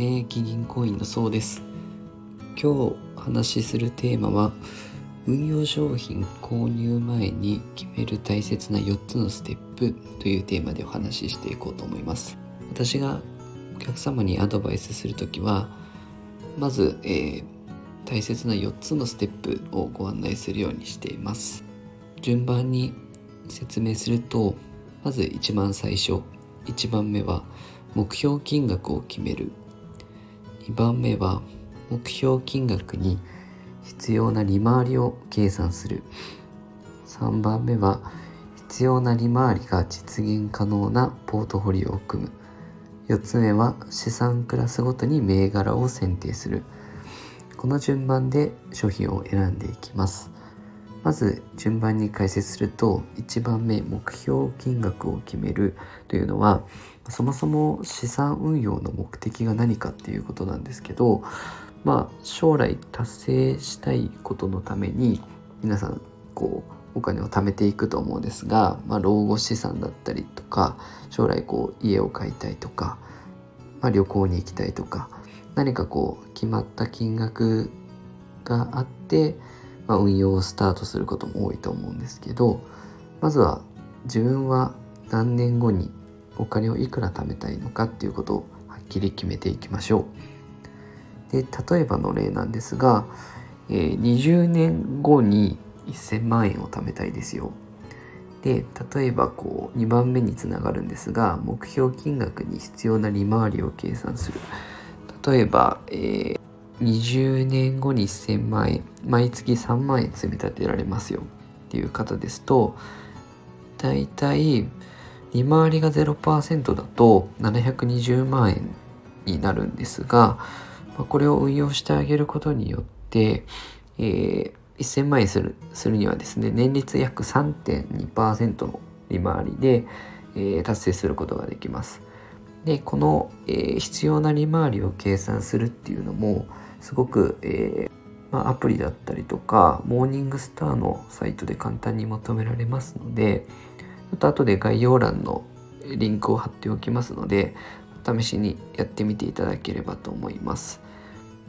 現役銀行員のそうです。今日お話しするテーマは運用商品購入前に決める大切な4つのステップというテーマでお話ししていこうと思います。私がお客様にアドバイスする時はまず、えー、大切な4つのステップをご案内するようにしています。順番に説明するとまず一番最初1番目は目標金額を決める。2番目は目標金額に必要な利回りを計算する。3番目は必要な利回りが実現可能なポートフォリオを組む。4つ目は資産クラスごとに銘柄を選定する。この順番で商品を選んでいきます。まず順番に解説すると1番目目標金額を決めるというのはそもそも資産運用の目的が何かっていうことなんですけどまあ将来達成したいことのために皆さんこうお金を貯めていくと思うんですが、まあ、老後資産だったりとか将来こう家を買いたいとか、まあ、旅行に行きたいとか何かこう決まった金額があって、まあ、運用をスタートすることも多いと思うんですけどまずは自分は何年後にお金をいくら貯めたいのかっていうことをはっきり決めていきましょう。で例えばの例なんですが、えー、20年後に1000万円を貯めたいですよ。で例えばこう2番目につながるんですが目標金額に必要な利回りを計算する。例えば、えー、20年後に1000万円毎月3万円積み立てられますよっていう方ですとだいたい利回りが0%だと720万円になるんですが、まあ、これを運用してあげることによって、えー、1000万円するするにはですね年率約3.2%の利回りで、えー、達成することができます。でこの、えー、必要な利回りを計算するっていうのもすごく、えーまあ、アプリだったりとかモーニングスターのサイトで簡単に求められますのでちょっと後で概要欄のリンクを貼っておきますのでお試しにやってみていただければと思います。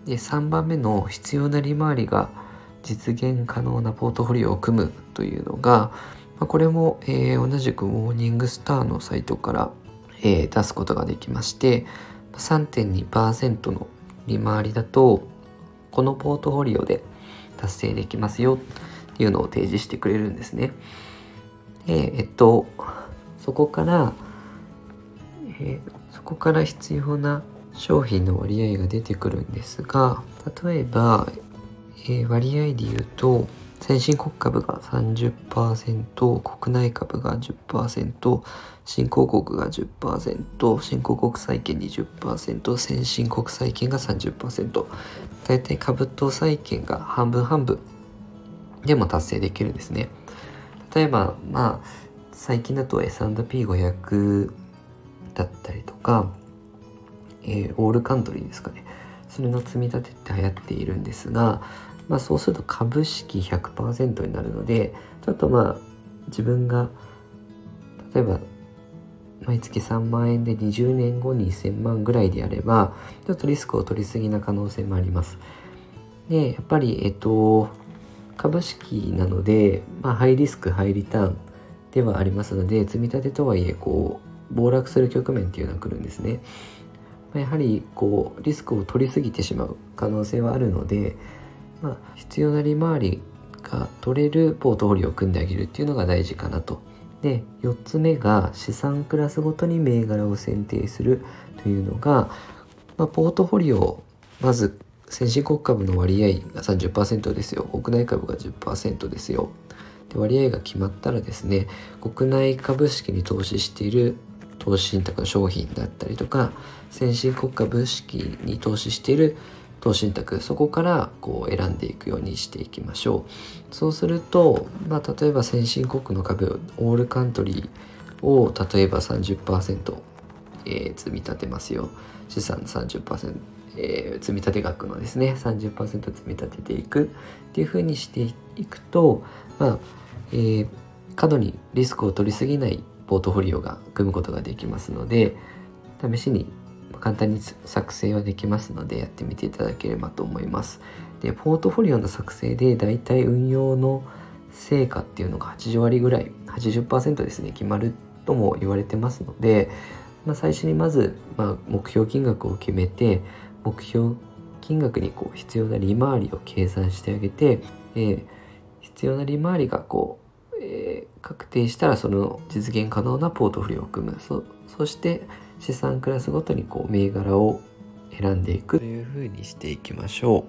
で3番目の必要な利回りが実現可能なポートフォリオを組むというのがまこれも、えー、同じくモーニングスターのサイトからえー、出すことができまして3.2%の利回りだとこのポートフォリオで達成できますよっていうのを提示してくれるんですね。でえっとそこから、えー、そこから必要な商品の割合が出てくるんですが例えば、えー、割合で言うと先進国株が30%、国内株が10%、新興国が10%、新興国債券20%、先進国債券が30%、大体株と債券が半分半分でも達成できるんですね。例えば、まあ、最近だと S&P500 だったりとか、えー、オールカントリーですかね。それの積み立てって流行っているんですが、まあ、そうすると株式100%になるのでちょっとまあ自分が例えば毎月3万円で20年後に1000万ぐらいであればちょっとリスクを取りすぎな可能性もあります。でやっぱりえっと株式なので、まあ、ハイリスクハイリターンではありますので積み立てとはいえこう暴落する局面っていうのは来るんですね。やはりこうリスクを取りすぎてしまう可能性はあるのでまあ、必要な利回りが取れるポートフォリオを組んであげるっていうのが大事かなと。で4つ目が資産クラスごとに銘柄を選定するというのが、まあ、ポートフォリオまず先進国株の割合が30%ですよ国内株が10%ですよで割合が決まったらですね国内株式に投資している投資信託の商品だったりとか先進国株式に投資している投資信託そこからこう選んでいくようにしていきましょう。そうすると、まあ、例えば先進国の株オールカントリーを例えば30%、えー、積み立てますよ。資産の30%えー、積立額のですね30%積み立てていく。っていうふうにしていくと、まあえー、過度にリスクを取りすぎないポートフォリオが組むことができますので試しに簡単に作成はできますのでやってみていただければと思います。でポートフォリオの作成でだいたい運用の成果っていうのが80割ぐらい80%ですね決まるとも言われてますので、まあ、最初にまず、まあ、目標金額を決めて目標金額にこう必要な利回りを計算してあげて、えー、必要な利回りがこう、えー、確定したらその実現可能なポートフリオを組む。そそして資産クラスごとにこう銘柄を選んでいく。というふうにしていきましょう。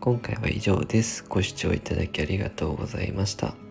今回は以上です。ご視聴いただきありがとうございました。